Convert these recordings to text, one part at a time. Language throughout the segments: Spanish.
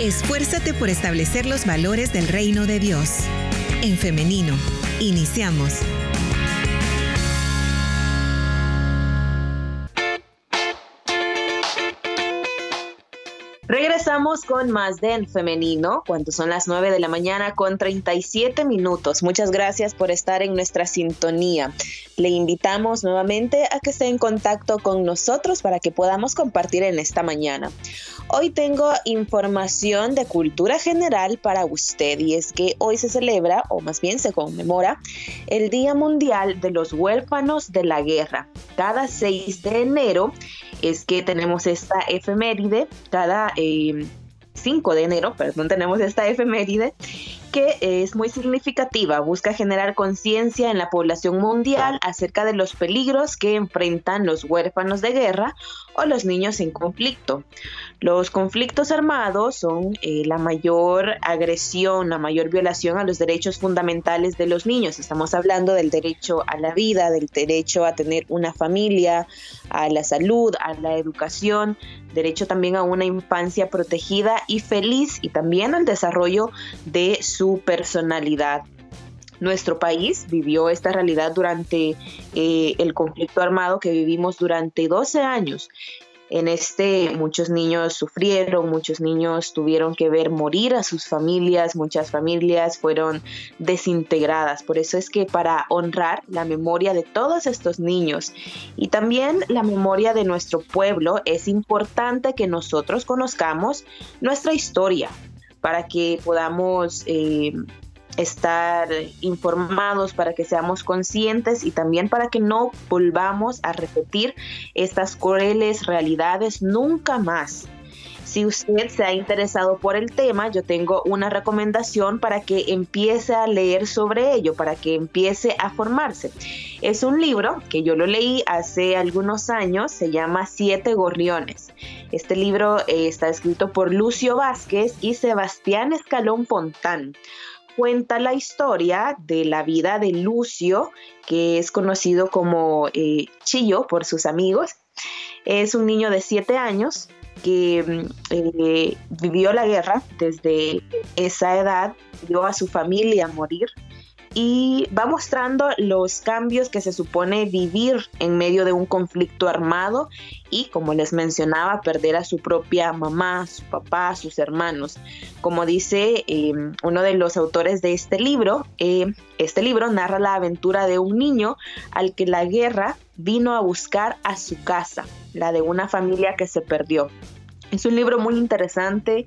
Esfuérzate por establecer los valores del reino de Dios. En femenino, iniciamos. Regresamos con más de En Femenino, cuando son las 9 de la mañana con 37 minutos. Muchas gracias por estar en nuestra sintonía. Le invitamos nuevamente a que esté en contacto con nosotros para que podamos compartir en esta mañana. Hoy tengo información de cultura general para usted y es que hoy se celebra, o más bien se conmemora, el Día Mundial de los Huérfanos de la Guerra. Cada 6 de enero es que tenemos esta efeméride, cada 5 eh, de enero, perdón, tenemos esta efeméride es muy significativa. Busca generar conciencia en la población mundial acerca de los peligros que enfrentan los huérfanos de guerra o los niños en conflicto. Los conflictos armados son eh, la mayor agresión, la mayor violación a los derechos fundamentales de los niños. Estamos hablando del derecho a la vida, del derecho a tener una familia, a la salud, a la educación, derecho también a una infancia protegida y feliz y también al desarrollo de su personalidad. Nuestro país vivió esta realidad durante eh, el conflicto armado que vivimos durante 12 años en este muchos niños sufrieron, muchos niños tuvieron que ver morir a sus familias, muchas familias fueron desintegradas. Por eso es que para honrar la memoria de todos estos niños y también la memoria de nuestro pueblo, es importante que nosotros conozcamos nuestra historia para que podamos... Eh, estar informados, para que seamos conscientes y también para que no volvamos a repetir estas crueles realidades nunca más. Si usted se ha interesado por el tema, yo tengo una recomendación para que empiece a leer sobre ello, para que empiece a formarse. Es un libro que yo lo leí hace algunos años, se llama Siete Gorriones. Este libro eh, está escrito por Lucio Vázquez y Sebastián Escalón Fontán cuenta la historia de la vida de Lucio, que es conocido como eh, Chillo por sus amigos. Es un niño de siete años que mm, eh, vivió la guerra desde esa edad, vio a su familia morir y va mostrando los cambios que se supone vivir en medio de un conflicto armado y, como les mencionaba, perder a su propia mamá, su papá, sus hermanos. Como dice eh, uno de los autores de este libro, eh, este libro narra la aventura de un niño al que la guerra vino a buscar a su casa, la de una familia que se perdió. Es un libro muy interesante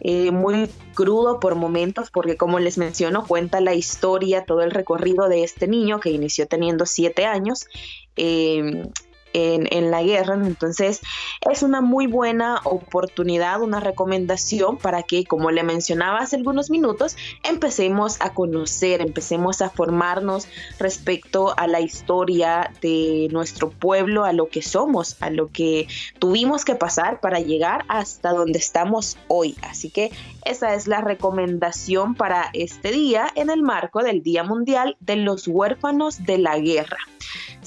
eh, muy crudo por momentos, porque como les menciono, cuenta la historia, todo el recorrido de este niño que inició teniendo siete años. Eh, en, la guerra. Entonces es una muy buena oportunidad, una recomendación para que, como le mencionaba hace algunos minutos, empecemos a conocer, empecemos a formarnos respecto a la historia de nuestro pueblo, a lo que somos, a lo que tuvimos que pasar para llegar hasta donde estamos hoy. Así que esa es la recomendación para este día en el marco del Día Mundial de los Huérfanos de la Guerra.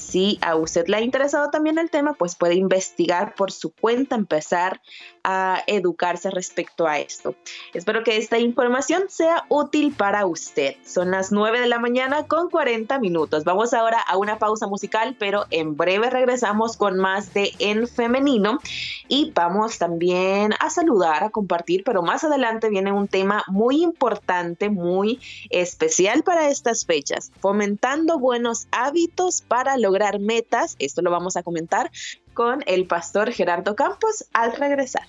Si a usted le ha interesado también el tema, pues puede investigar por su cuenta, empezar a educarse respecto a esto. Espero que esta información sea útil para usted. Son las 9 de la mañana con 40 minutos. Vamos ahora a una pausa musical, pero en breve regresamos con más de En Femenino y vamos también a saludar, a compartir, pero más adelante viene un tema muy importante, muy especial para estas fechas, fomentando buenos hábitos para lograr metas. Esto lo vamos a comentar con el pastor Gerardo Campos al regresar.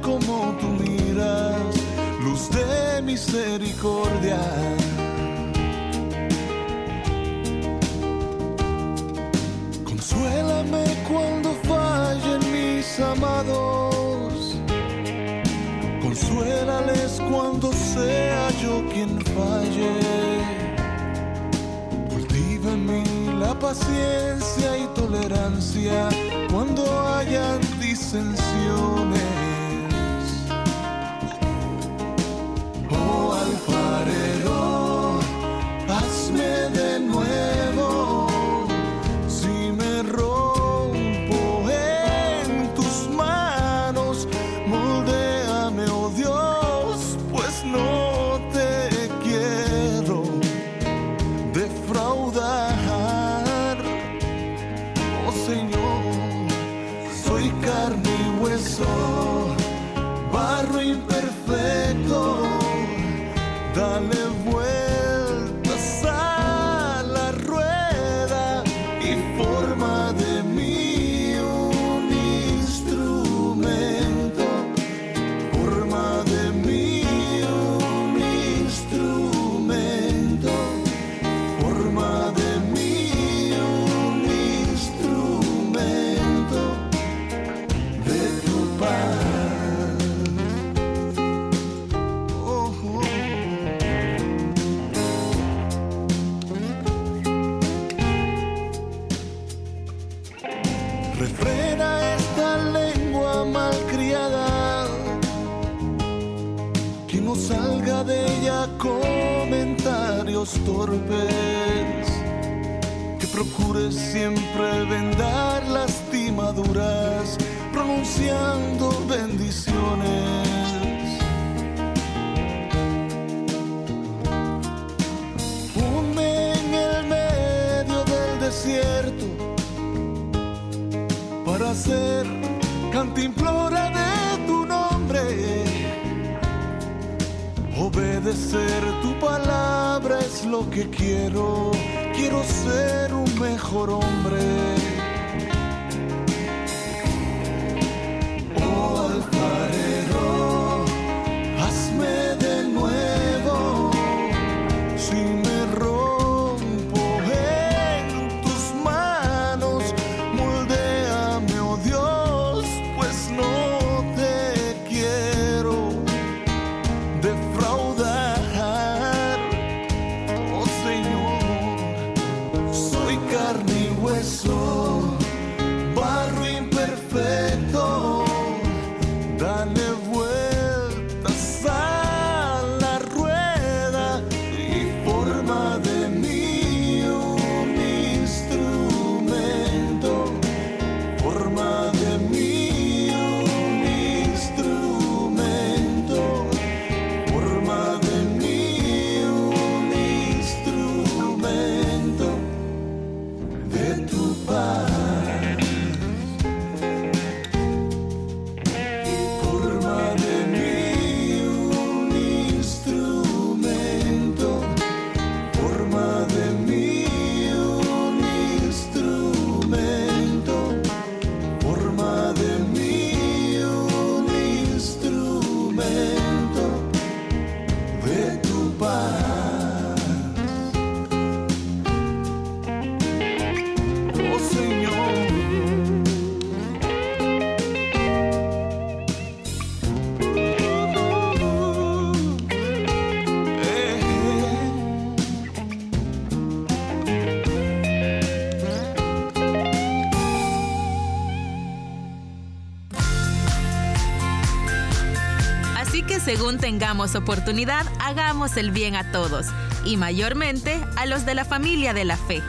como tú miras, luz de misericordia. Consuélame cuando fallen mis amados, consuélales cuando sea yo quien falle Cultiva en mí la paciencia y tolerancia cuando hayan disensiones. comentarios torpes, que procures siempre vendar lastimaduras, pronunciando bendiciones. Ponme en el medio del desierto para ser cantimplora de tu nombre. Obedecer tu palabra es lo que quiero. Quiero ser un mejor hombre. Oh, tengamos oportunidad, hagamos el bien a todos y mayormente a los de la familia de la fe.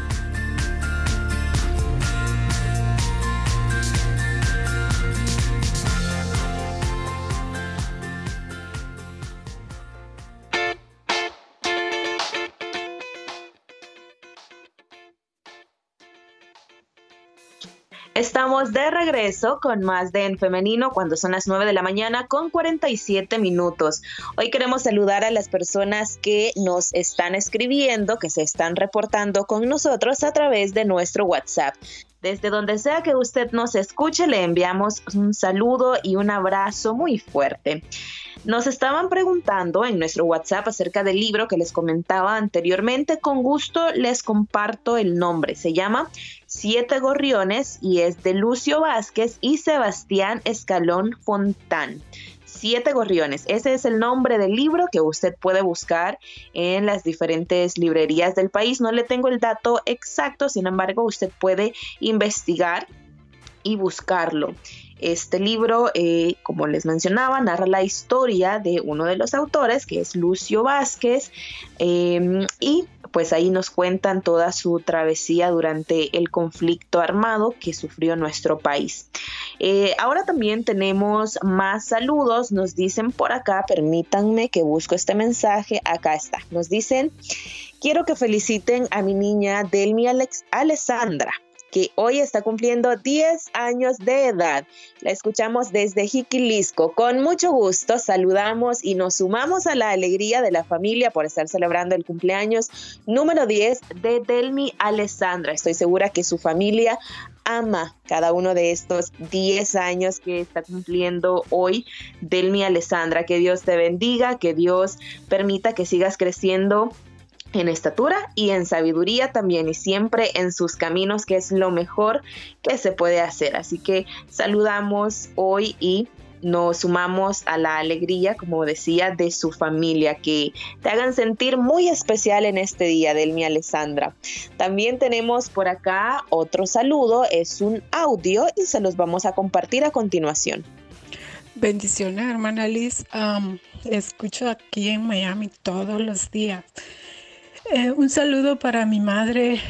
De regreso con más de En Femenino cuando son las 9 de la mañana con 47 minutos. Hoy queremos saludar a las personas que nos están escribiendo, que se están reportando con nosotros a través de nuestro WhatsApp. Desde donde sea que usted nos escuche, le enviamos un saludo y un abrazo muy fuerte. Nos estaban preguntando en nuestro WhatsApp acerca del libro que les comentaba anteriormente. Con gusto les comparto el nombre. Se llama Siete Gorriones y es de Lucio Vázquez y Sebastián Escalón Fontán. Siete Gorriones. Ese es el nombre del libro que usted puede buscar en las diferentes librerías del país. No le tengo el dato exacto, sin embargo, usted puede investigar y buscarlo. Este libro, eh, como les mencionaba, narra la historia de uno de los autores, que es Lucio Vázquez, em, y pues ahí nos cuentan toda su travesía durante el conflicto armado que sufrió nuestro país. Eh, ahora también tenemos más saludos, nos dicen por acá, permítanme que busco este mensaje, acá está, nos dicen, quiero que feliciten a mi niña Delmi Alex Alessandra que hoy está cumpliendo 10 años de edad. La escuchamos desde Jiquilisco. Con mucho gusto saludamos y nos sumamos a la alegría de la familia por estar celebrando el cumpleaños número 10 de Delmi Alessandra. Estoy segura que su familia ama cada uno de estos 10 años que está cumpliendo hoy Delmi Alessandra. Que Dios te bendiga, que Dios permita que sigas creciendo en estatura y en sabiduría también y siempre en sus caminos, que es lo mejor que se puede hacer. Así que saludamos hoy y nos sumamos a la alegría, como decía, de su familia, que te hagan sentir muy especial en este día, Delmi Alessandra. También tenemos por acá otro saludo, es un audio y se los vamos a compartir a continuación. Bendiciones, hermana Liz. escucho aquí en Miami todos los días. Eh, un saludo para mi madre,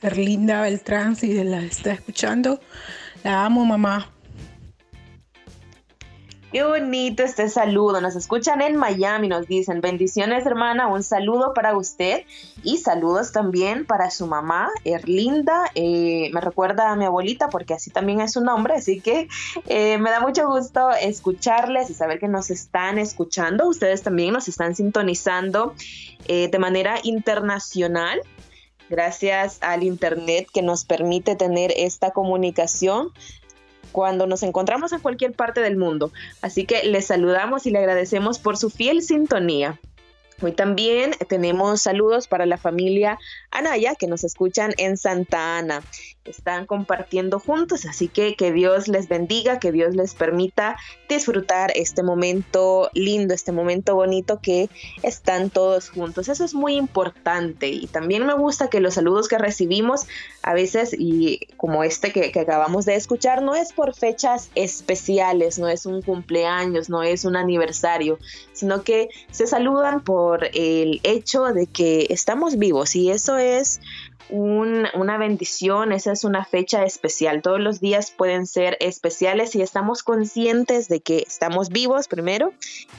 Erlinda Beltrán, si la está escuchando. La amo, mamá. Qué bonito este saludo. Nos escuchan en Miami, nos dicen bendiciones hermana, un saludo para usted y saludos también para su mamá, Erlinda. Eh, me recuerda a mi abuelita porque así también es su nombre, así que eh, me da mucho gusto escucharles y saber que nos están escuchando. Ustedes también nos están sintonizando eh, de manera internacional gracias al Internet que nos permite tener esta comunicación cuando nos encontramos en cualquier parte del mundo. Así que les saludamos y le agradecemos por su fiel sintonía. Hoy también tenemos saludos para la familia Anaya que nos escuchan en Santa Ana están compartiendo juntos, así que que Dios les bendiga, que Dios les permita disfrutar este momento lindo, este momento bonito que están todos juntos. Eso es muy importante y también me gusta que los saludos que recibimos a veces y como este que, que acabamos de escuchar no es por fechas especiales, no es un cumpleaños, no es un aniversario, sino que se saludan por el hecho de que estamos vivos y eso es una bendición, esa es una fecha especial. Todos los días pueden ser especiales si estamos conscientes de que estamos vivos primero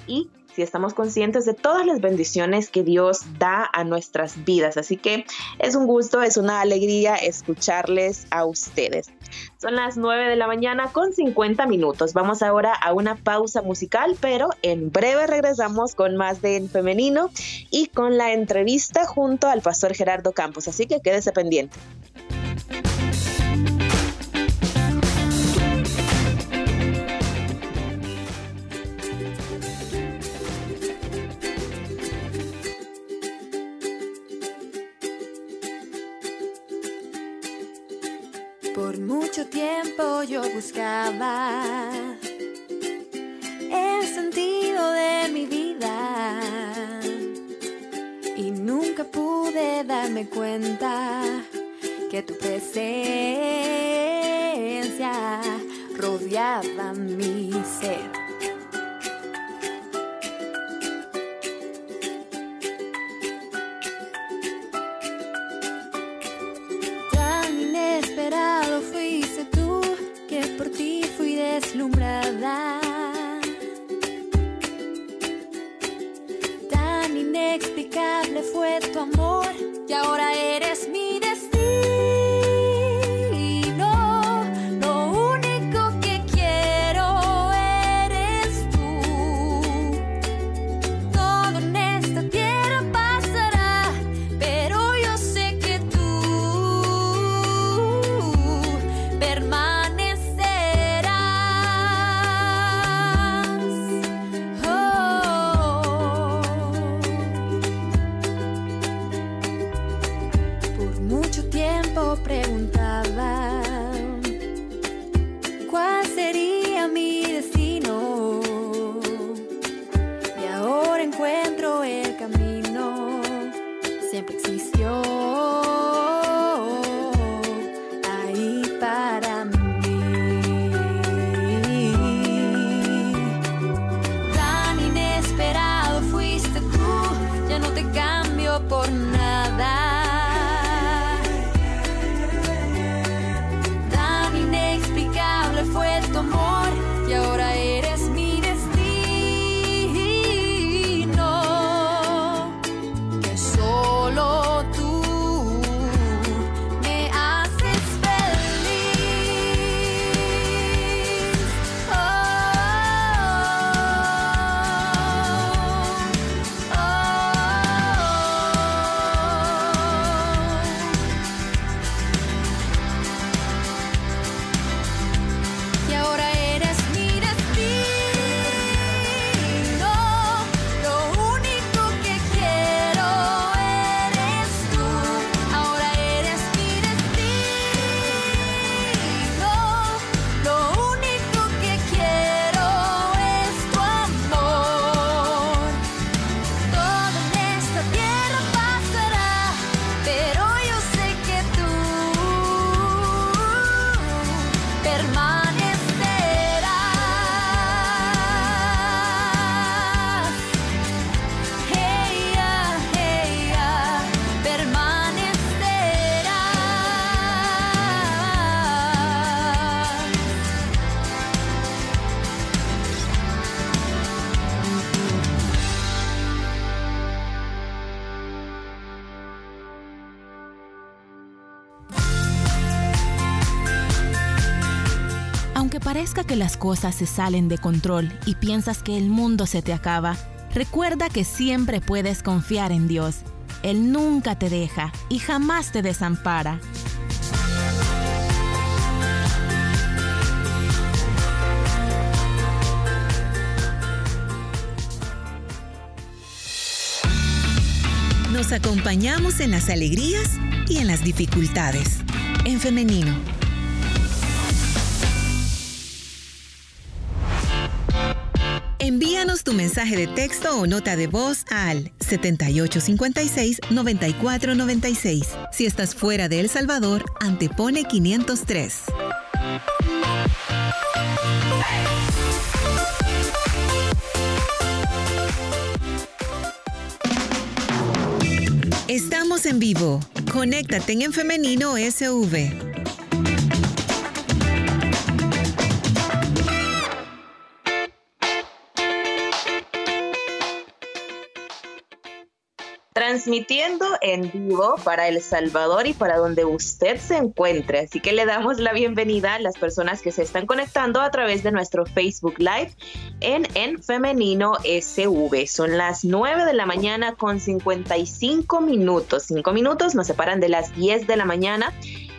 y si estamos conscientes de todas las bendiciones que Dios da a nuestras vidas. Así que es un gusto, es una alegría escucharles a ustedes. Son las 9 de la mañana con 50 minutos. Vamos ahora a una pausa musical, pero en breve regresamos con más de En Femenino y con la entrevista junto al pastor Gerardo Campos. Así que quédese pendiente. Yo buscaba el sentido de mi vida y nunca pude darme cuenta que tu presencia rodeaba mi ser. Parezca que las cosas se salen de control y piensas que el mundo se te acaba, recuerda que siempre puedes confiar en Dios. Él nunca te deja y jamás te desampara. Nos acompañamos en las alegrías y en las dificultades. En femenino. Envíanos tu mensaje de texto o nota de voz al 7856-9496. Si estás fuera de El Salvador, antepone 503. Estamos en vivo. Conéctate en Femenino SV. Transmitiendo en vivo para El Salvador y para donde usted se encuentre. Así que le damos la bienvenida a las personas que se están conectando a través de nuestro Facebook Live en En Femenino SV. Son las 9 de la mañana con 55 minutos. 5 minutos nos separan de las 10 de la mañana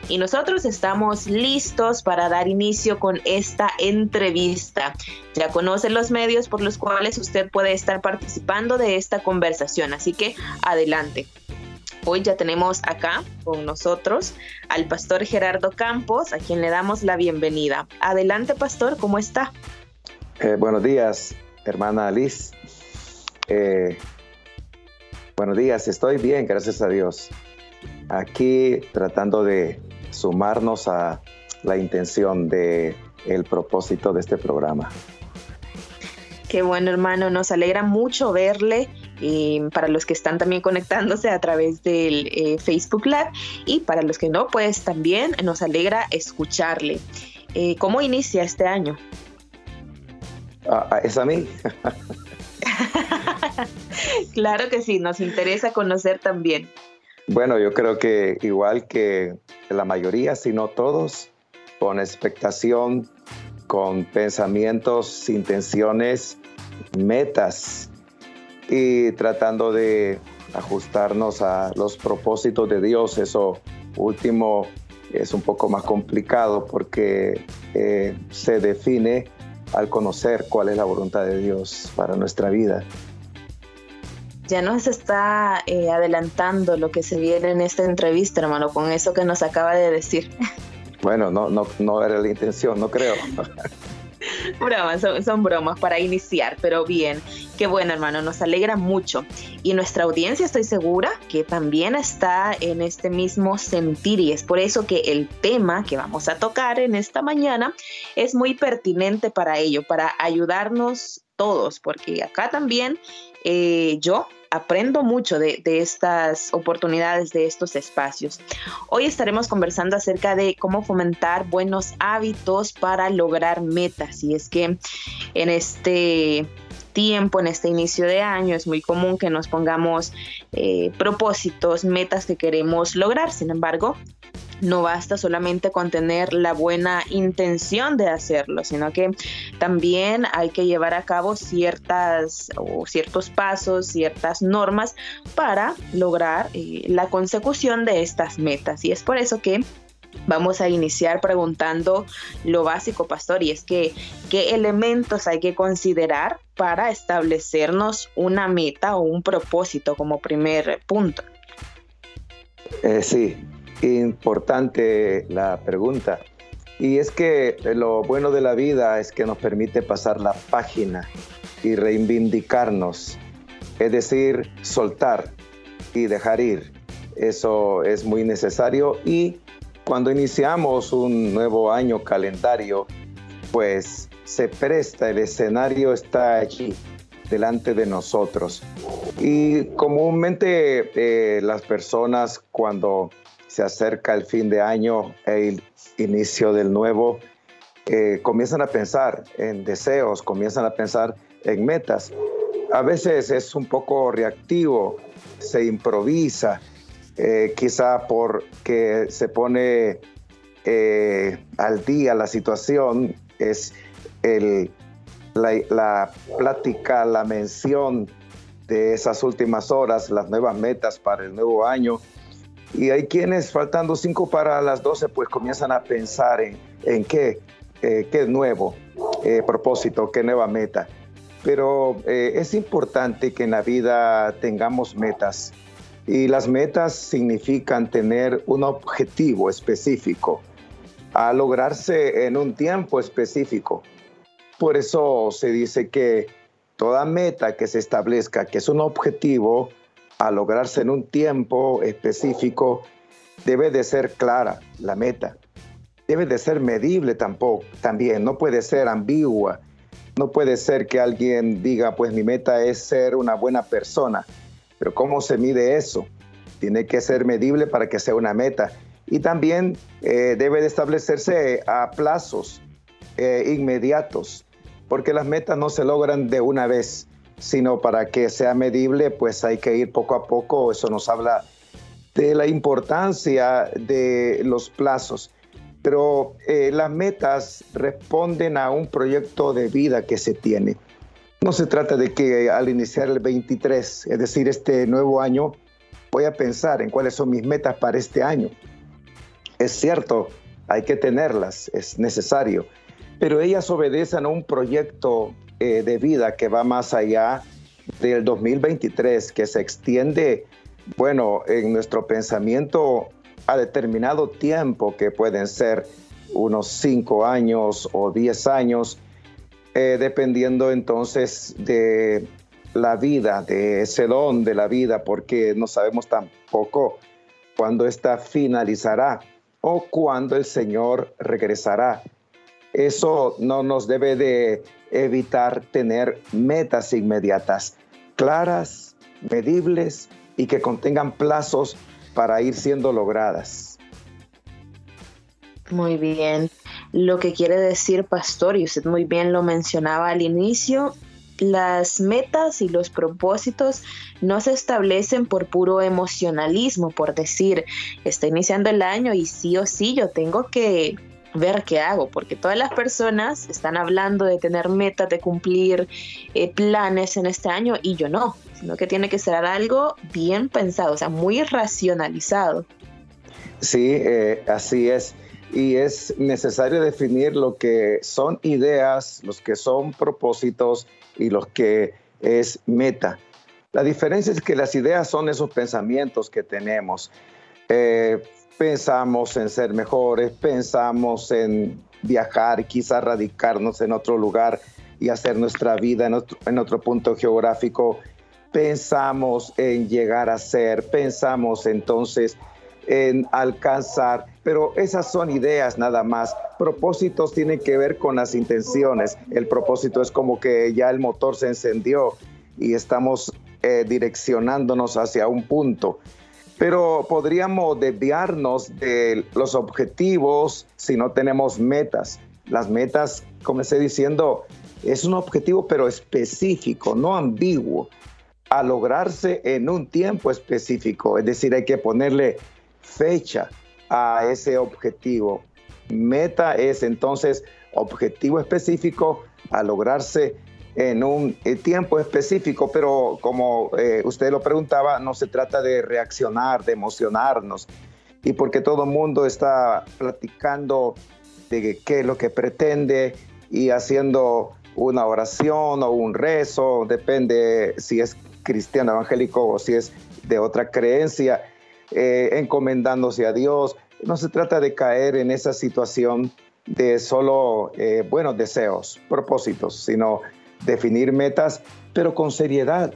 y nosotros estamos listos para dar inicio con esta entrevista. Ya conoce los medios por los cuales usted puede estar participando de esta conversación, así que adelante. Hoy ya tenemos acá con nosotros al pastor Gerardo Campos, a quien le damos la bienvenida. Adelante, pastor, ¿cómo está? Eh, buenos días, hermana Liz. Eh, buenos días, estoy bien, gracias a Dios. Aquí tratando de sumarnos a la intención de el propósito de este programa. Qué bueno, hermano, nos alegra mucho verle. Y para los que están también conectándose a través del eh, Facebook Live y para los que no, pues también nos alegra escucharle. Eh, ¿Cómo inicia este año? Ah, ¿Es a mí? claro que sí, nos interesa conocer también. Bueno, yo creo que igual que la mayoría, si no todos, con expectación, con pensamientos, intenciones, metas y tratando de ajustarnos a los propósitos de Dios. Eso último es un poco más complicado porque eh, se define al conocer cuál es la voluntad de Dios para nuestra vida ya nos está eh, adelantando lo que se viene en esta entrevista, hermano, con eso que nos acaba de decir. Bueno, no, no, no era la intención, no creo. bromas, son, son, bromas para iniciar, pero bien. Qué bueno, hermano, nos alegra mucho. Y nuestra audiencia estoy segura que también está en este mismo sentir y es por eso que el tema que vamos a tocar en esta mañana es muy pertinente para ello, para ayudarnos todos, porque acá también eh, yo aprendo mucho de, estas oportunidades, de estos espacios. Hoy estaremos conversando acerca de cómo fomentar buenos hábitos para lograr metas. Y es que en este tiempo, en este inicio de año, es muy común que nos pongamos eh, propósitos, metas que queremos lograr. Sin embargo, no basta solamente con tener la buena intención de hacerlo, sino que también hay que llevar a cabo ciertas o ciertos pasos, ciertas normas para lograr eh, la consecución de estas metas. Y es por eso que Vamos a iniciar preguntando lo básico, pastor, y es que qué elementos hay que considerar para establecernos una meta o un propósito como primer punto. Eh, sí, importante la pregunta. Y es que lo bueno de la vida es que nos permite pasar la página y reivindicarnos, es decir, soltar y dejar ir. Eso es muy necesario y cuando iniciamos un nuevo año calendario, pues se presta, el escenario está allí delante de nosotros. Y comúnmente eh, las personas cuando se acerca el fin de año e el inicio del nuevo, eh, comienzan a pensar en deseos, comienzan a pensar en metas. A veces es un poco reactivo, se improvisa, eh, quizá porque se pone eh, al día la situación, es la, la plática, la mención de esas últimas horas, las nuevas metas para el nuevo año. Y hay quienes, faltando cinco para las doce, pues comienzan a pensar en, en qué, eh, qué nuevo propósito, qué nueva meta. Pero es importante que en la vida tengamos metas y las metas significan tener un objetivo específico a lograrse en un tiempo específico. Por eso se dice que toda meta que se establezca, que es un objetivo a lograrse en un tiempo específico, debe de ser clara la meta. Debe de ser medible tampoco, también, no puede ser ambigua. No puede ser que alguien diga, pues mi meta es ser una buena persona pero ¿cómo se mide eso? Tiene que ser medible para que sea una meta. Y también eh, debe de establecerse a plazos eh, inmediatos, porque las metas no se logran de una vez, sino para que sea medible, pues hay que ir poco a poco. Eso nos habla de la importancia de los plazos. Pero eh, las metas responden a un proyecto de vida que se tiene. No se trata de que al iniciar el 23, es decir, este nuevo año, voy a pensar en cuáles son mis metas para este año. Es cierto, hay que tenerlas, es necesario, pero ellas obedecen a un proyecto eh, de vida que va más allá del 2023, que se extiende, bueno, en nuestro pensamiento a determinado tiempo, que pueden ser unos cinco años o diez años, eh, dependiendo entonces de la vida, de ese don de la vida, porque no sabemos tampoco cuándo esta finalizará o cuándo el Señor regresará. Eso no nos debe de evitar tener metas inmediatas, claras, medibles y que contengan plazos para ir siendo logradas. Muy bien lo que quiere decir pastor, y usted muy bien lo mencionaba al inicio, las metas y los propósitos no se establecen por puro emocionalismo, por decir, está iniciando el año y sí o sí yo tengo que ver qué hago, porque todas las personas están hablando de tener metas, de cumplir eh, planes en este año y yo no, sino que tiene que ser algo bien pensado, o sea, muy racionalizado. Sí, eh, así es y es necesario definir lo que son ideas, los que son propósitos y los que es meta. La diferencia es que las ideas son esos pensamientos que tenemos. Eh, pensamos en ser mejores, pensamos en viajar, quizás radicarnos en otro lugar y hacer nuestra vida en otro, punto geográfico, pensamos en llegar a ser, pensamos entonces en alcanzar, pero esas son ideas nada más. Propósitos tienen que ver con las intenciones. El propósito es como que ya el motor se encendió y estamos eh, direccionándonos hacia un punto. Pero podríamos desviarnos de los objetivos si no tenemos metas. Las metas, como estoy diciendo, es un objetivo pero específico, no ambiguo, a lograrse en un tiempo específico. Es decir, hay que ponerle fecha a ese objetivo. Meta es entonces objetivo específico a lograrse en un eh, tiempo específico, pero como eh, usted lo preguntaba, no se trata de reaccionar, de emocionarnos, y porque todo el mundo está platicando de qué es lo que pretende y haciendo una oración o un rezo, depende si es cristiano evangélico o si es de otra creencia, eh, encomendándose a Dios. No se trata de caer en esa situación de solo buenos deseos, propósitos, sino definir metas, pero con seriedad.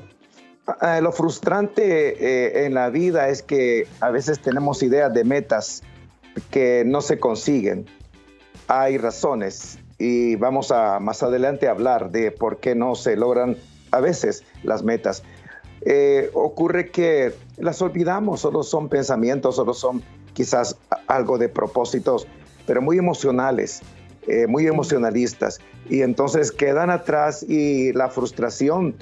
Ah, lo frustrante eh, en la vida es que a veces tenemos ideas de metas que no se consiguen. Hay razones y vamos a más adelante hablar de por qué no se logran a veces las metas. Eh, ocurre que las olvidamos, solo son pensamientos, solo son quizás algo de propósitos, pero muy emocionales. Eh, muy emocionalistas. Y entonces quedan atrás y la frustración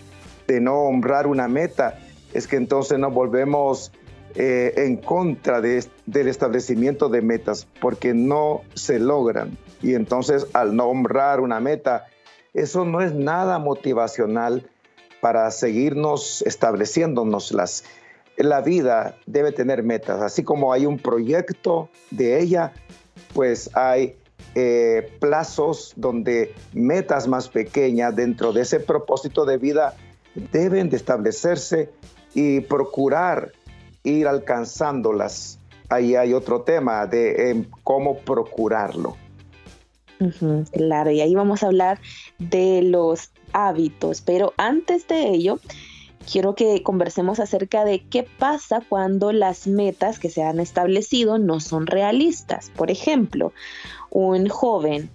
de no honrar una meta. Es que entonces nos volvemos eh, en contra del establecimiento de metas porque no se logran. Y entonces al no honrar una meta eso no es nada motivacional para seguirnos estableciéndonos las la vida debe tener metas. Así como hay un proyecto de ella pues hay eh, plazos donde metas más pequeñas dentro de ese propósito de vida deben de establecerse y procurar ir alcanzándolas. Ahí hay otro tema de em, cómo procurarlo. claro, y ahí vamos a hablar de los hábitos, pero antes de ello, quiero que conversemos acerca de qué pasa cuando las metas que se han establecido no son realistas. Por ejemplo, un joven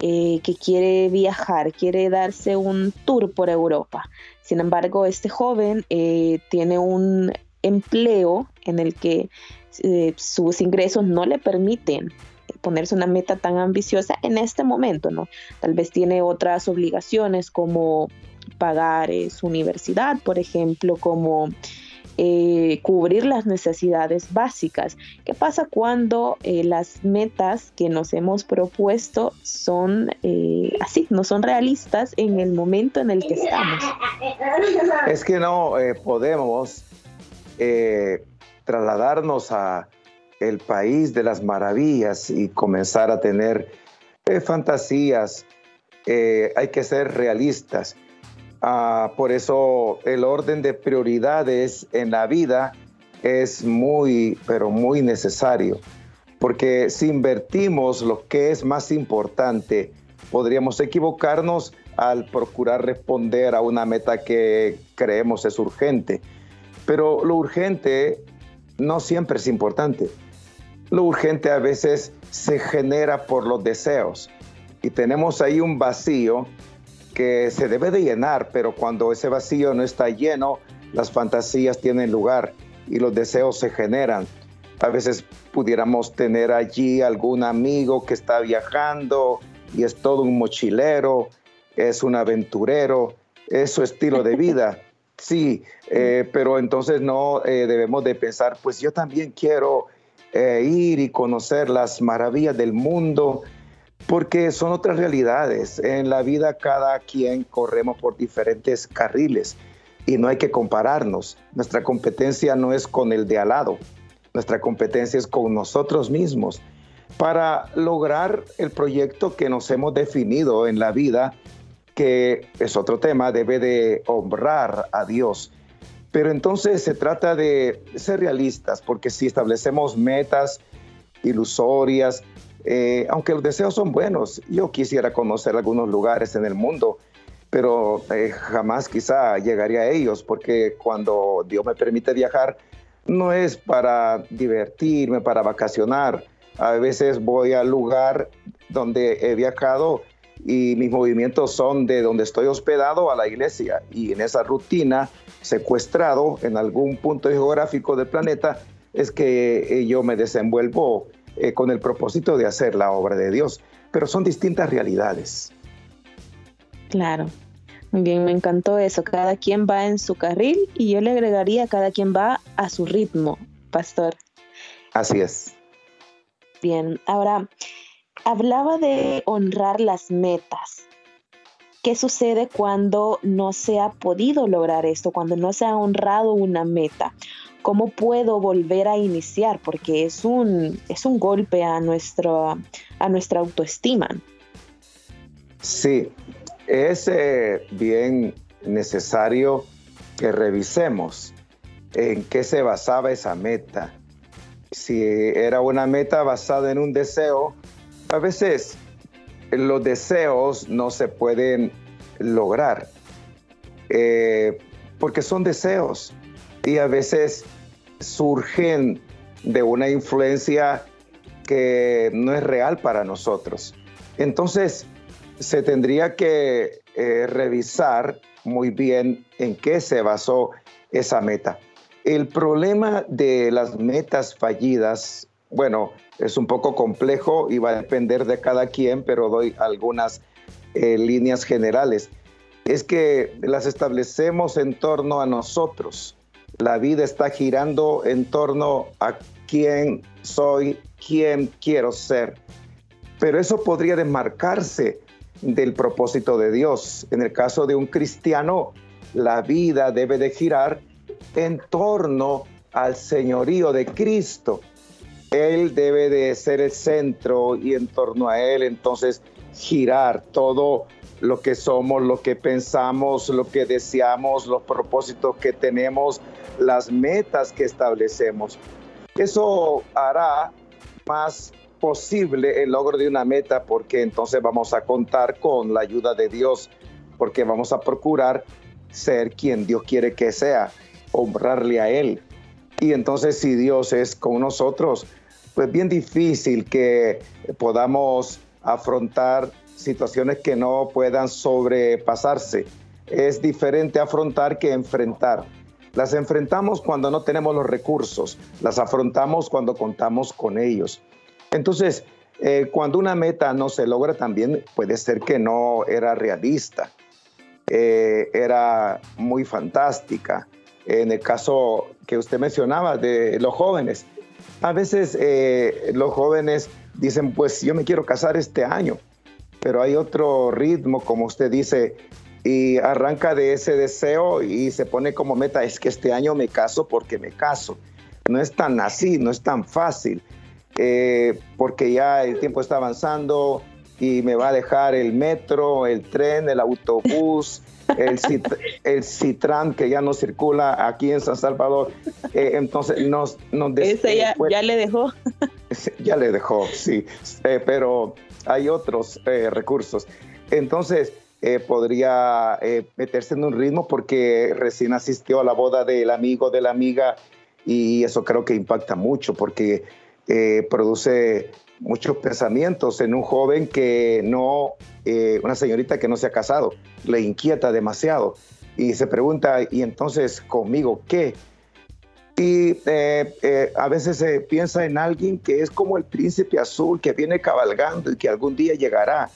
eh, que quiere viajar, quiere darse un tour por Europa. Sin embargo, este joven eh, tiene un empleo en el que eh, sus ingresos no le permiten ponerse una meta tan ambiciosa en este momento, ¿no? Tal vez tiene otras obligaciones como pagar su universidad, por ejemplo, como eh, cubrir las necesidades básicas. ¿Qué pasa cuando eh, las metas que nos hemos propuesto son eh, así, no son realistas en el momento en el que estamos? Es que no podemos trasladarnos a el país de las maravillas y comenzar a tener fantasías. hay que ser realistas. Ah, por eso el orden de prioridades en la vida es muy, pero muy necesario. Porque si invertimos lo que es más importante, podríamos equivocarnos al procurar responder a una meta que creemos es urgente. Pero lo urgente no siempre es importante. Lo urgente a veces se genera por los deseos. Y tenemos ahí un vacío que se debe de llenar, pero cuando ese vacío no está lleno, las fantasías tienen lugar y los deseos se generan. A veces pudiéramos tener allí algún amigo que está viajando y es todo un mochilero, es un aventurero, es su estilo de vida. Sí, eh, pero entonces no eh, debemos de pensar, pues yo también quiero eh, ir y conocer las maravillas del mundo, porque son otras realidades. En la vida cada quien corremos por diferentes carriles y no hay que compararnos. Nuestra competencia no es con el de al lado, nuestra competencia es con nosotros mismos para lograr el proyecto que nos hemos definido en la vida, que es otro tema, debe de honrar a Dios. Pero entonces se trata de ser realistas, porque si establecemos metas ilusorias, eh, aunque los deseos son buenos, yo quisiera conocer algunos lugares en el mundo pero eh, jamás quizá llegaría a ellos, porque cuando Dios me permite viajar, no es para divertirme, para vacacionar. A veces voy al lugar donde he viajado y mis movimientos son de donde estoy hospedado a la iglesia y en esa rutina secuestrado en algún punto geográfico del planeta es que eh, yo me desenvuelvo eh, con el propósito de hacer la obra de Dios, pero son distintas realidades. Claro. Muy bien, me encantó eso. Cada quien va en su carril y yo le agregaría cada quien va a su ritmo, pastor. Así es. Bien, ahora hablaba de honrar las metas. ¿Qué sucede cuando no se ha podido lograr esto, cuando no se ha honrado una meta? ¿Cómo puedo volver a iniciar? Porque es un, es un golpe a, nuestro, a nuestra autoestima. Sí, es eh, bien necesario que revisemos en qué se basaba esa meta. Si era una meta basada en un deseo, a veces los deseos no se pueden lograr eh, porque son deseos y a veces surgen de una influencia que no es real para nosotros. Entonces, se tendría que eh, revisar muy bien en qué se basó esa meta. El problema de las metas fallidas, bueno, es un poco complejo y va a depender de cada quien, pero doy algunas eh, líneas generales. Es que las establecemos en torno a nosotros. La vida está girando en torno a quién soy, quién quiero ser. Pero eso podría desmarcarse del propósito de Dios. En el caso de un cristiano, la vida debe de girar en torno al señorío de Cristo él debe de ser el centro y en torno a Él entonces girar todo lo que somos, lo que pensamos, lo que deseamos, los propósitos que tenemos, las metas que establecemos. Eso hará más posible el logro de una meta porque entonces vamos a contar con la ayuda de Dios, porque vamos a procurar ser quien Dios quiere que sea, honrarle a Él. Y entonces si Dios es con nosotros, pues bien difícil que podamos afrontar situaciones que no puedan sobrepasarse. Es diferente afrontar que enfrentar. Las enfrentamos cuando no tenemos los recursos, las afrontamos cuando contamos con ellos. Entonces, eh, cuando una meta no se logra también puede ser que no era realista, eh, era muy fantástica. En el caso que usted mencionaba de los jóvenes, a veces eh, los jóvenes dicen, pues yo me quiero casar este año, pero hay otro ritmo, como usted dice, y arranca de ese deseo y se pone como meta, es que este año me caso porque me caso. No es tan así, no es tan fácil, eh, porque ya el tiempo está avanzando y me va a dejar el metro, el tren, el autobús, el, el Citran que ya no circula aquí en San Salvador. Eh, entonces nos, nos Ese ya, ya, le dejó. Ya le dejó, sí, eh, pero hay otros eh, recursos. Entonces podría meterse en un ritmo porque recién asistió a la boda del amigo de la amiga y eso creo que impacta mucho porque produce muchos pensamientos en un joven que no, eh, una señorita que no se ha casado, le inquieta demasiado y se pregunta, ¿y entonces conmigo qué? Y eh, eh, a veces se piensa en alguien que es como el príncipe azul que viene cabalgando y que algún día llegará,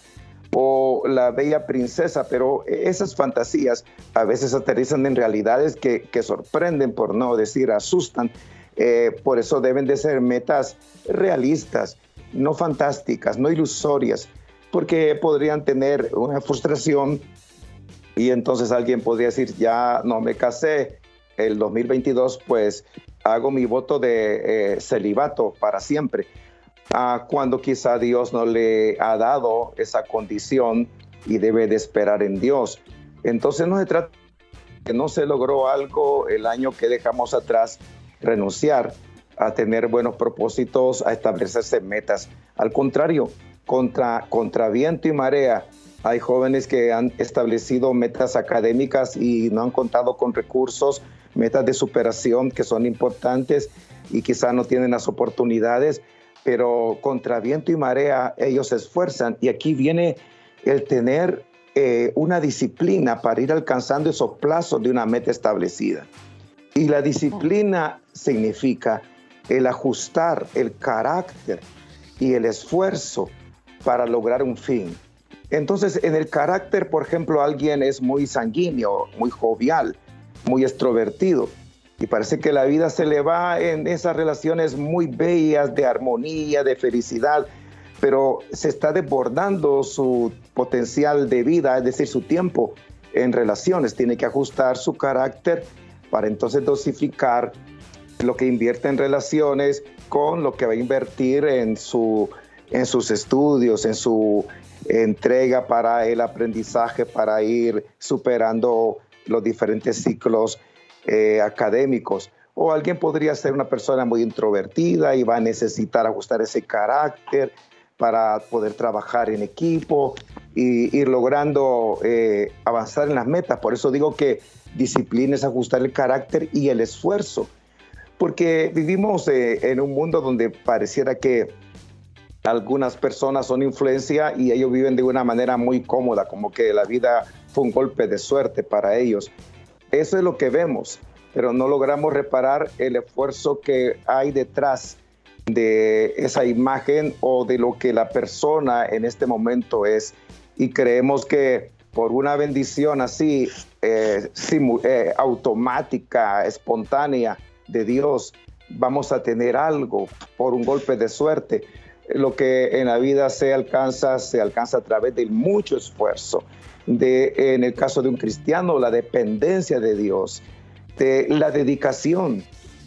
o la bella princesa, pero esas fantasías a veces aterrizan en realidades que, que sorprenden, por no decir asustan. por eso deben de ser metas realistas no fantásticas, no ilusorias, porque podrían tener una frustración y entonces alguien podría decir, ya no me casé, el 2022 pues hago mi voto de eh, celibato para siempre, ah, cuando quizá Dios no le ha dado esa condición y debe de esperar en Dios. Entonces no se trata que no se logró algo el año que dejamos atrás, renunciar, a tener buenos propósitos, a establecerse metas. Al contrario, contra, contra viento y marea, Hay jóvenes que han establecido metas académicas y no han contado con recursos, metas de superación que son importantes y quizá no tienen las oportunidades, pero contra viento y marea ellos se esfuerzan. Y aquí viene el tener eh, una disciplina para ir alcanzando esos plazos de una meta establecida. Y la disciplina significa el ajustar el carácter y el esfuerzo para lograr un fin. Entonces, en el carácter, por ejemplo, alguien es muy sanguíneo, muy jovial, muy extrovertido, y parece que la vida se le va en esas relaciones muy bellas de armonía, de felicidad, pero se está desbordando su potencial de vida, es decir, su tiempo en relaciones. Tiene que ajustar su carácter para entonces dosificar lo que invierte en relaciones con lo que va a invertir en, su, en sus estudios, en su entrega para el aprendizaje, para ir superando los diferentes ciclos eh, académicos. O alguien podría ser una persona muy introvertida y va a necesitar ajustar ese carácter para poder trabajar en equipo y ir logrando eh, avanzar en las metas. Por eso digo que disciplina es ajustar el carácter y el esfuerzo, porque vivimos eh, en un mundo donde pareciera que algunas personas son influencia y ellos viven de una manera muy cómoda, como que la vida un golpe de suerte para ellos. Eso es lo que vemos, pero no logramos reparar el esfuerzo que hay detrás de esa imagen o de lo que la persona en este momento es. Y creemos que por una bendición así, eh, eh, automática, espontánea de Dios, vamos a tener algo por un golpe de suerte. Lo que en la vida se alcanza, se alcanza a través de mucho esfuerzo. De, en el caso de un cristiano, la dependencia de Dios, la dedicación,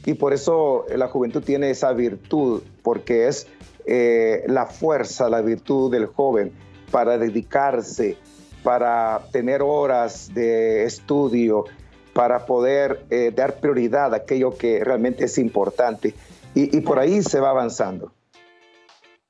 y por eso la juventud tiene esa virtud, porque es eh, la fuerza, la virtud del joven para dedicarse, para tener horas de estudio, para poder eh, dar prioridad a aquello que realmente es importante. y por ahí se va avanzando.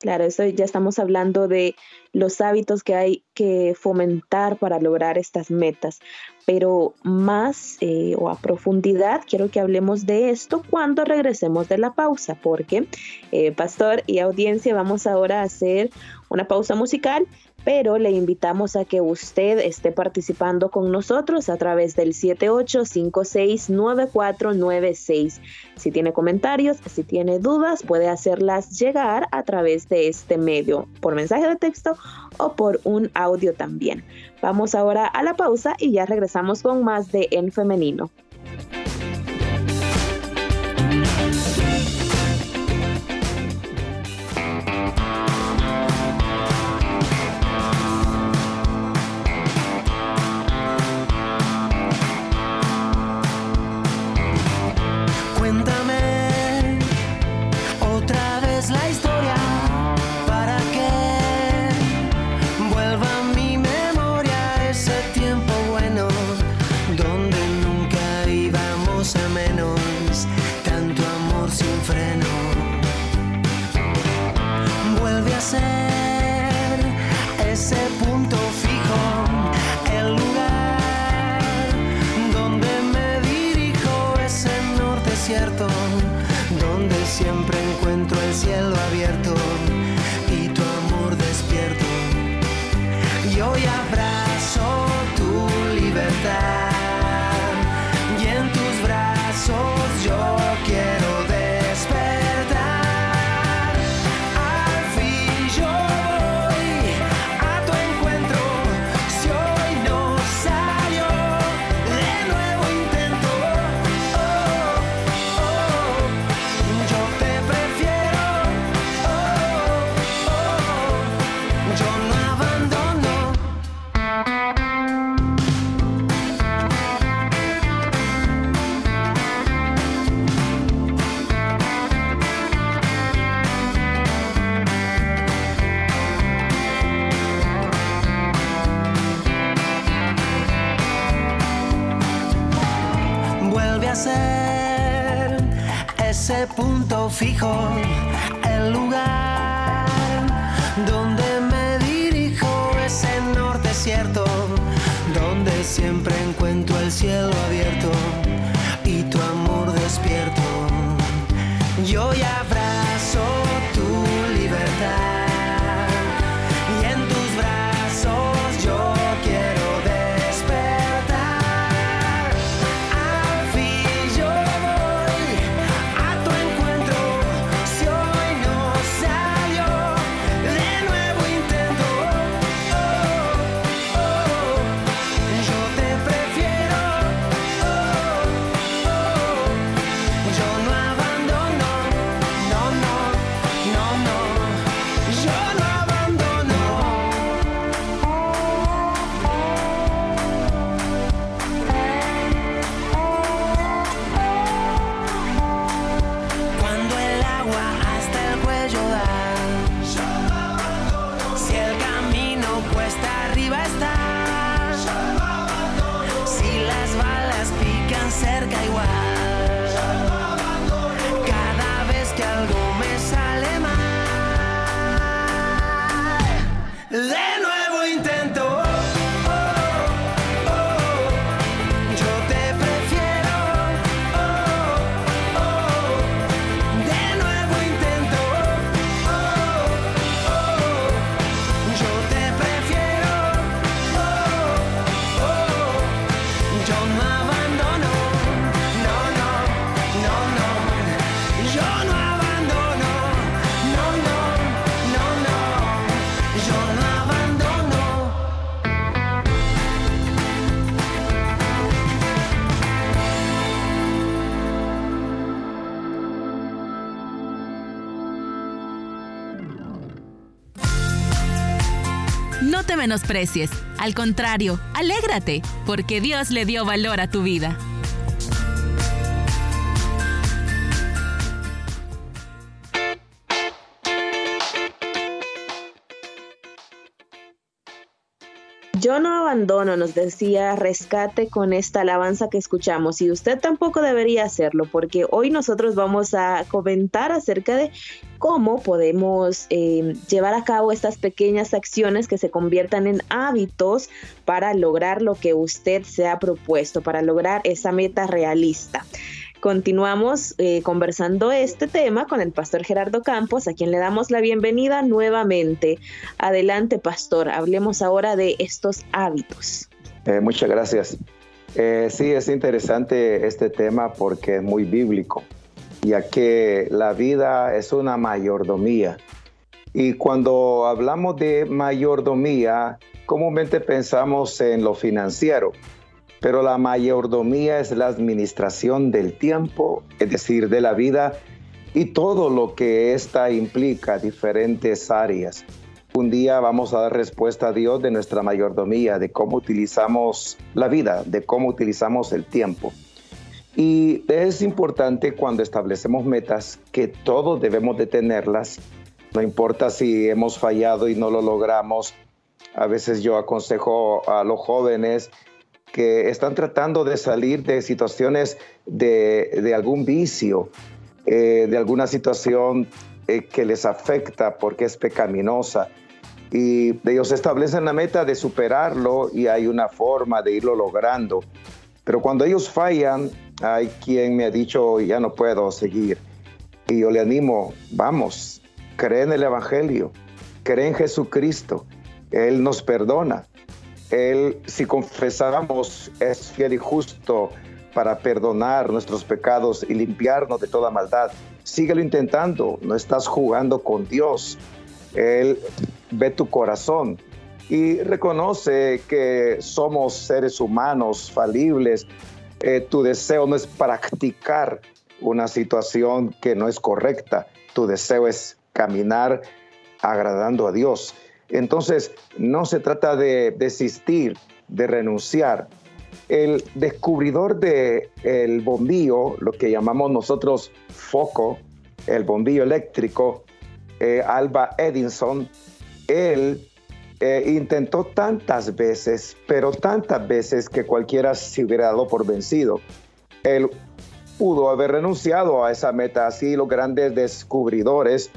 Claro, eso ya estamos hablando de los hábitos que hay que fomentar para lograr estas metas, pero más eh, o a profundidad quiero que hablemos de esto cuando regresemos de la pausa, porque eh, pastor y audiencia vamos ahora a hacer una pausa musical pero le invitamos a que usted esté participando con nosotros a través del 78569496. Si tiene comentarios, si tiene dudas, puede hacerlas llegar a través de este medio, por mensaje de texto o por un audio también. Vamos ahora a la pausa y ya regresamos con más de En Femenino. Al contrario, alégrate, porque Dios le dio valor a tu vida. Yo no abandono, nos decía Rescate con esta alabanza que escuchamos y usted tampoco debería hacerlo porque hoy nosotros vamos a comentar acerca de cómo podemos eh, llevar a cabo estas pequeñas acciones que se conviertan en hábitos para lograr lo que usted se ha propuesto, para lograr esa meta realista. Continuamos eh, conversando este tema con el pastor Gerardo Campos, a quien le damos la bienvenida nuevamente. Adelante, pastor, hablemos ahora de estos hábitos. Eh, muchas gracias. Eh, sí, es interesante este tema porque es muy bíblico, ya que la vida es una mayordomía. Y cuando hablamos de mayordomía, comúnmente pensamos en lo financiero, pero la mayordomía es la administración del tiempo, es decir, de la vida y todo lo que ésta implica, diferentes áreas. Un día vamos a dar respuesta a Dios de nuestra mayordomía, de cómo utilizamos la vida, de cómo utilizamos el tiempo. Y es importante cuando establecemos metas que todos debemos de tenerlas, no importa si hemos fallado y no lo logramos. A veces yo aconsejo a los jóvenes que están tratando de salir de situaciones de, algún vicio, eh, de alguna situación eh, que les afecta porque es pecaminosa. Y ellos establecen la meta de superarlo y hay una forma de irlo logrando. Pero cuando ellos fallan, hay quien me ha dicho, ya no puedo seguir. Y yo le animo, vamos, cree en el Evangelio, cree en Jesucristo, Él nos perdona. Él, si confesáramos, es fiel y justo para perdonar nuestros pecados y limpiarnos de toda maldad. Síguelo intentando, no estás jugando con Dios. Él ve tu corazón y reconoce que somos seres humanos falibles. Eh, tu deseo no es practicar una situación que no es correcta. Tu deseo es caminar agradando a Dios. Entonces, no se trata de desistir, de renunciar. El descubridor del el bombillo, lo que llamamos nosotros foco, el bombillo eléctrico, eh, Alba Edison, él eh, intentó tantas veces, pero tantas veces que cualquiera se hubiera dado por vencido. Él pudo haber renunciado a esa meta, así los grandes descubridores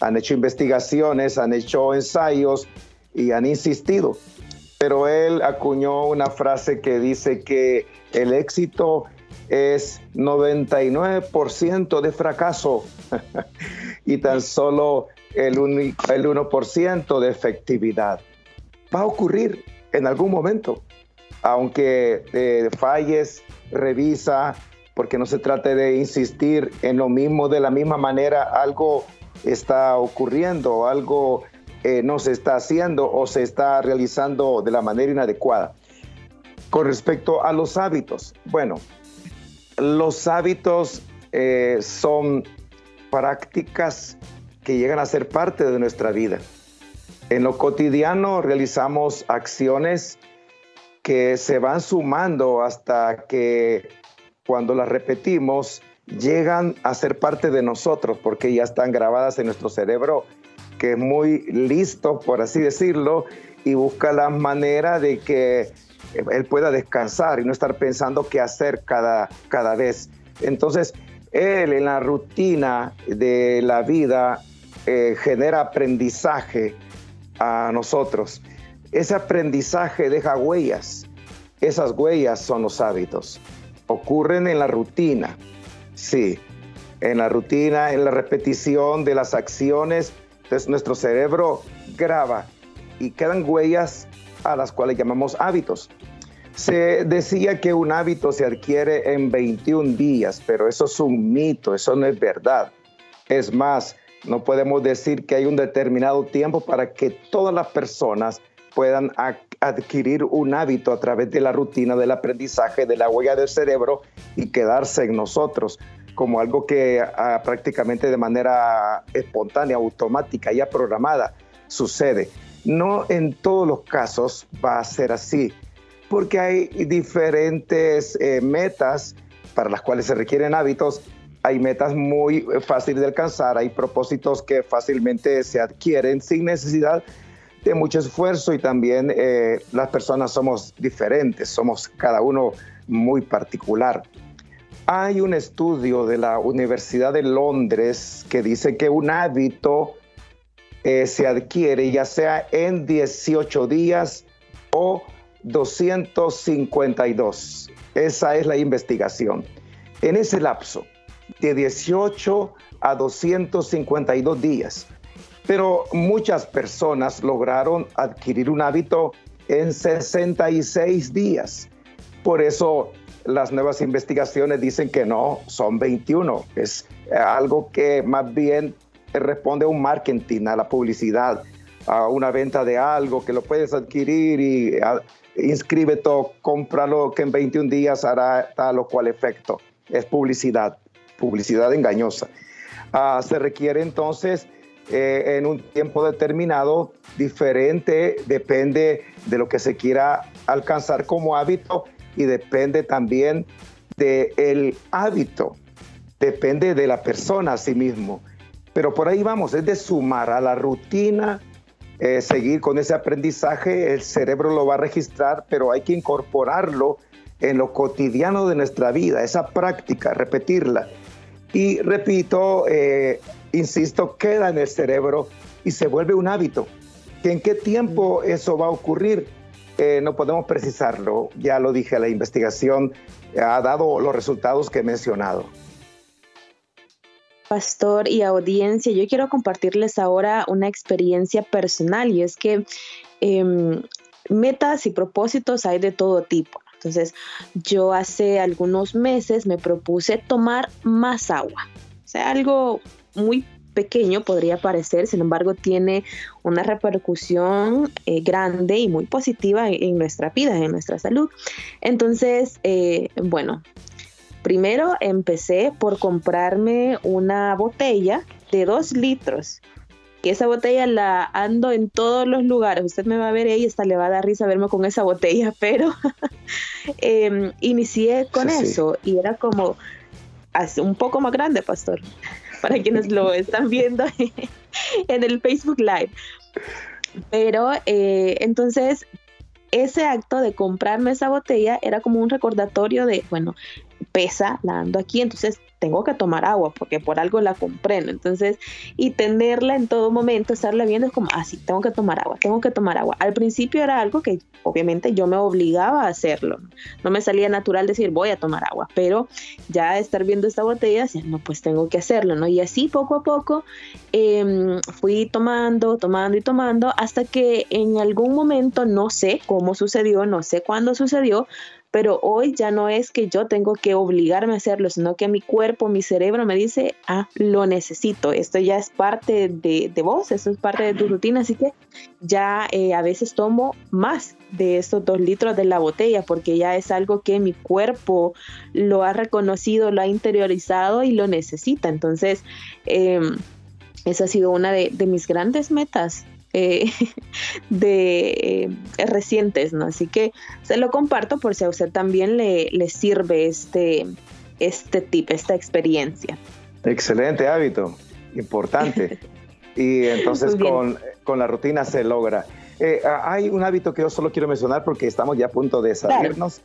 han hecho investigaciones, han hecho ensayos y han insistido. pero él acuñó una frase que dice que el éxito es 99% de fracaso y tan solo el, el 1% de efectividad. Va a ocurrir en algún momento, aunque eh, falles, revisa, porque no se trate de insistir en lo mismo de la misma manera, algo está ocurriendo, algo eh, no se está haciendo o se está realizando de la manera inadecuada. Con respecto a los hábitos, bueno, los hábitos eh, son prácticas que llegan a ser parte de nuestra vida. En lo cotidiano realizamos acciones que se van sumando hasta que cuando las repetimos llegan a ser parte de nosotros porque ya están grabadas en nuestro cerebro que es muy listo, por así decirlo, y busca la manera de que él pueda descansar y no estar pensando qué hacer cada, cada vez. Entonces, él en la rutina de la vida eh, genera aprendizaje a nosotros. Ese aprendizaje deja huellas. Esas huellas son los hábitos. Ocurren en la rutina, sí, en la rutina, en la repetición de las acciones. Entonces nuestro cerebro graba y quedan huellas a las cuales llamamos hábitos. Se decía que un hábito se adquiere en 21 días, pero eso es un mito, eso no es verdad. Es más, no podemos decir que hay un determinado tiempo para que todas las personas puedan adquirir un hábito a través de la rutina del aprendizaje, de la huella del cerebro y quedarse en nosotros como algo que ah, prácticamente de manera espontánea, automática, ya programada, sucede. No en todos los casos va a ser así porque hay diferentes eh, metas para las cuales se requieren hábitos. Hay metas muy fáciles de alcanzar, hay propósitos que fácilmente se adquieren sin necesidad mucho esfuerzo y también eh, las personas somos diferentes, somos cada uno muy particular. Hay un estudio de la Universidad de Londres que dice que un hábito se adquiere ya sea en 18 días o 252. Esa es la investigación. En ese lapso, de 18 a 252 días. Pero muchas personas lograron adquirir un hábito en 66 días. Por eso las nuevas investigaciones dicen que no, son 21. Es algo que más bien responde a un marketing, a la publicidad, a una venta de algo que lo puedes adquirir y inscríbete, cómpralo, que en 21 días hará tal o cual efecto. Es publicidad, publicidad engañosa. Ah, se requiere entonces eh, en un tiempo determinado, diferente, depende de lo que se quiera alcanzar como hábito y depende también del hábito, depende de la persona a sí mismo. Pero por ahí vamos, es de sumar a la rutina eh, seguir con ese aprendizaje, el cerebro lo va a registrar, pero hay que incorporarlo en lo cotidiano de nuestra vida, esa práctica, repetirla. Y repito, eh, insisto, queda en el cerebro y se vuelve un hábito. ¿En qué tiempo eso va a ocurrir? Eh, no podemos precisarlo, ya lo dije, la investigación ha dado los resultados que he mencionado pastor y audiencia, yo quiero compartirles ahora una experiencia personal y es que em, metas y propósitos hay de todo tipo. Entonces, yo hace algunos meses me propuse tomar más agua. O sea, algo muy pequeño podría parecer, sin embargo, tiene una repercusión eh, grande y muy positiva en, nuestra vida, en nuestra salud. Entonces, eh, bueno, Primero empecé por comprarme una botella de dos litros. Y esa botella la ando en todos los lugares. Usted me va a ver ahí, hasta le va a dar risa verme con esa botella, pero em, inicié con eso y era como un poco más grande, pastor, para quienes lo están viendo en el Facebook Live. Pero eh, entonces ese acto de comprarme esa botella era como un recordatorio de, bueno, pesa, la ando aquí, entonces tengo que tomar agua porque por algo la compré, Entonces, y tenerla en todo momento, estarla viendo es como, ah, sí, tengo que tomar agua, tengo que tomar agua. Al principio era algo que obviamente yo me obligaba a hacerlo, no me salía natural decir voy a tomar agua, pero ya estar viendo esta botella, decía, no, pues tengo que hacerlo, ¿no? Y así poco a poco em, fui tomando, tomando y tomando hasta que en algún momento, no sé cómo sucedió, no sé cuándo sucedió, pero hoy ya no es que yo tengo que obligarme a hacerlo, sino que mi cuerpo, mi cerebro me dice, ah, lo necesito, esto ya es parte de, vos, esto es parte de tu rutina, así que ya eh, a veces tomo más de estos dos litros de la botella porque ya es algo que mi cuerpo lo ha reconocido, lo ha interiorizado y lo necesita. Entonces, em, esa ha sido una de mis grandes metas eh, de eh, recientes, ¿no? Así que se lo comparto por si a usted también le, le sirve este, este tip, esta experiencia. Excelente hábito, importante. y entonces con, con, la rutina se logra. Eh, hay un hábito que yo solo quiero mencionar porque estamos ya a punto de salirnos.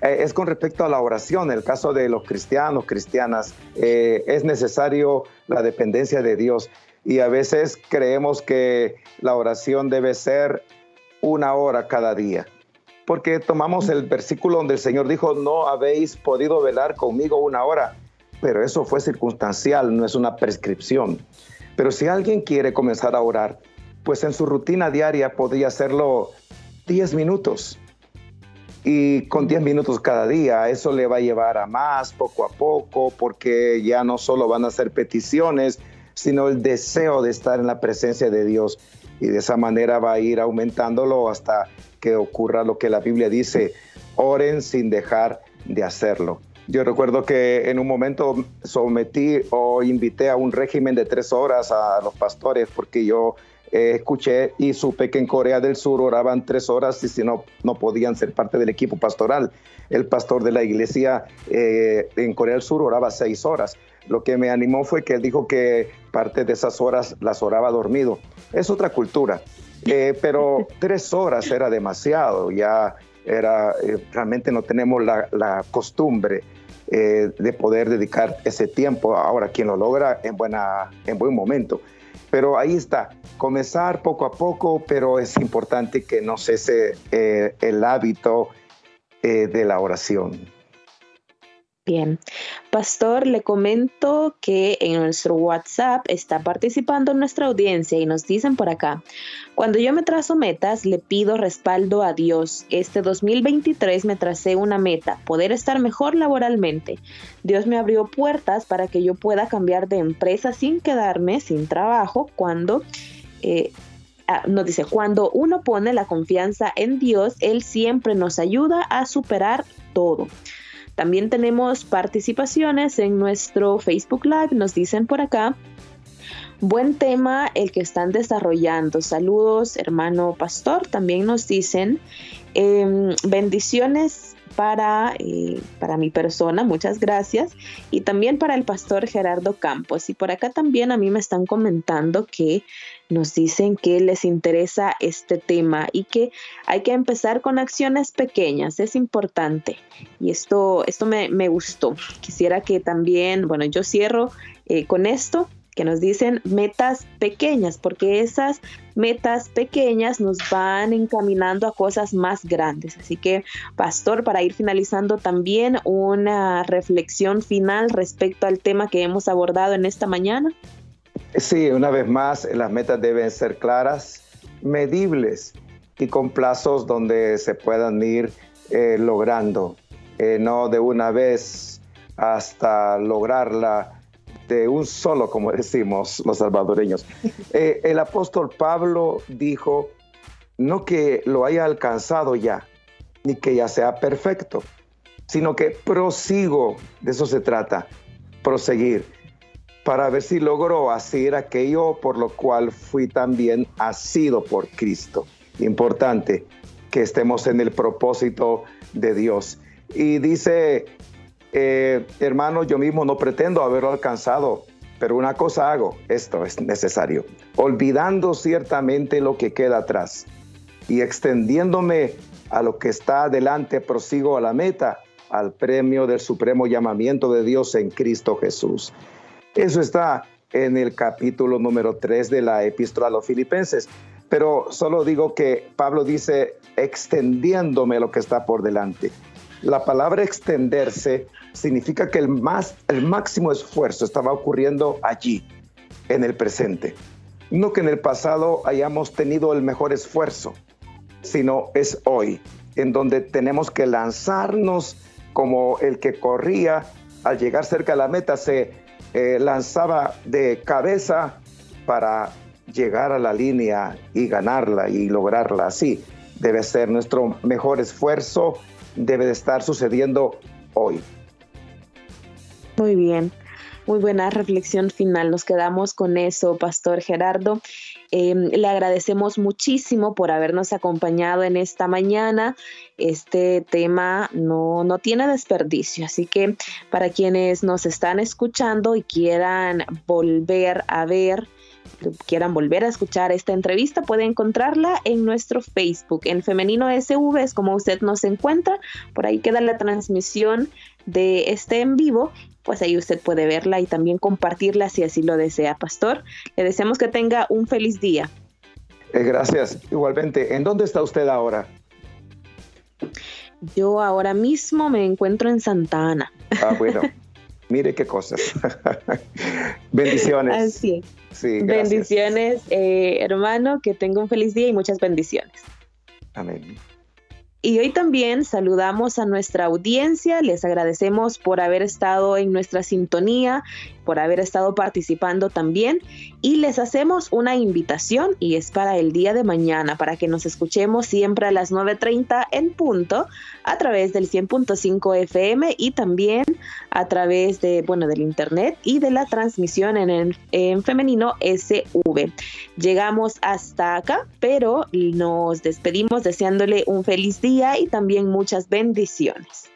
es con respecto a la oración. En el caso de los cristianos, cristianas, es necesario la dependencia de Dios y a veces creemos que la oración debe ser una hora cada día. Porque tomamos el versículo donde el Señor dijo, no habéis podido velar conmigo una hora, pero eso fue circunstancial, no es una prescripción. Pero si alguien quiere comenzar a orar, pues en su rutina diaria podría hacerlo 10 minutos. Y con 10 minutos cada día, eso le va a llevar a más poco a poco, porque ya no solo van a ser peticiones, sino el deseo de estar en la presencia de Dios. Y de esa manera va a ir aumentándolo hasta que ocurra lo que la Biblia dice, oren sin dejar de hacerlo. Yo recuerdo que en un momento sometí o invité a un régimen de tres horas a los pastores porque yo eh, escuché y supe que en Corea del Sur oraban tres horas y si no, no podían ser parte del equipo pastoral. El pastor de la iglesia eh, en Corea del Sur oraba seis horas. Lo que me animó fue que él dijo que parte de esas horas las oraba dormido. Es otra cultura, eh, pero tres horas era demasiado, ya era, eh, realmente no tenemos la, costumbre eh, de poder dedicar ese tiempo. Ahora, quien lo logra en, buena, en buen momento. Pero ahí está, comenzar poco a poco, pero es importante que no cese el hábito de la oración. Bien, Pastor, le comento que en nuestro WhatsApp está participando nuestra audiencia y nos dicen por acá, cuando yo me trazo metas, le pido respaldo a Dios. Este 2023 me tracé una meta, poder estar mejor laboralmente. Dios me abrió puertas para que yo pueda cambiar de empresa sin quedarme sin trabajo cuando... Eh, ah, nos dice, cuando uno pone la confianza en Dios, Él siempre nos ayuda a superar todo. También tenemos participaciones en nuestro Facebook Live, nos dicen por acá. Buen tema el que están desarrollando. Saludos, hermano pastor. También nos dicen em, bendiciones para, eh, para mi persona, muchas gracias, y también para el pastor Gerardo Campos. Y por acá también a mí me están comentando que nos dicen que les interesa este tema y que hay que empezar con acciones pequeñas, es importante. Y esto, esto me, gustó. Quisiera que también, bueno, yo cierro eh, con esto, que nos dicen metas pequeñas, porque esas metas pequeñas nos van encaminando a cosas más grandes. Así que, pastor, para ir finalizando también una reflexión final respecto al tema que hemos abordado en esta mañana. Sí, una vez más, las metas deben ser claras, medibles y con plazos donde se puedan ir eh, logrando, eh, no de una vez hasta lograrla de un solo, como decimos los salvadoreños. Eh, el apóstol Pablo dijo, no que lo haya alcanzado ya, ni que ya sea perfecto, sino que prosigo, de eso se trata, proseguir, para ver si logro hacer aquello por lo cual fui también asido por Cristo. Importante que estemos en el propósito de Dios. Y dice eh, hermano, yo mismo no pretendo haberlo alcanzado, pero una cosa hago, esto es necesario, olvidando ciertamente lo que queda atrás y extendiéndome a lo que está adelante, prosigo a la meta, al premio del supremo llamamiento de Dios en Cristo Jesús. Eso está en el capítulo número 3 de la epístola a los filipenses. Pero solo digo que Pablo dice extendiéndome lo que está por delante. La palabra extenderse significa que el, más, el máximo esfuerzo estaba ocurriendo allí, en el presente. No que en el pasado hayamos tenido el mejor esfuerzo, sino es hoy, en donde tenemos que lanzarnos como el que corría al llegar cerca de la meta, se eh, lanzaba de cabeza para llegar a la línea y ganarla y lograrla así. Debe ser nuestro mejor esfuerzo, debe de estar sucediendo hoy. Muy bien. Muy buena reflexión final. Nos quedamos con eso, Pastor Gerardo. Em, le agradecemos muchísimo por habernos acompañado en esta mañana. Este tema no, no tiene desperdicio, así que para quienes nos están escuchando y quieran volver a ver quieran volver a escuchar esta entrevista, puede encontrarla en nuestro Facebook, en Femenino SV, es como usted nos encuentra. Por ahí queda la transmisión de este en vivo pues ahí usted puede verla y también compartirla si así lo desea, Pastor. Le deseamos que tenga un feliz día. Eh, gracias, igualmente. ¿En dónde está usted ahora? Yo ahora mismo me encuentro en Santa Ana. Ah, bueno. Mire qué cosas. bendiciones. Así Sí, bendiciones, eh, hermano. Que tenga un feliz día y muchas bendiciones. Amén. Y hoy también saludamos a nuestra audiencia, les agradecemos por haber estado en nuestra sintonía, por haber estado participando también y les hacemos una invitación y es para el día de mañana, para que nos escuchemos siempre a las 9.30 en punto a través del 100.5 FM y también a través de, bueno, del internet y de la transmisión en, en femenino SV. Llegamos hasta acá, pero nos despedimos deseándole un feliz día y también muchas bendiciones.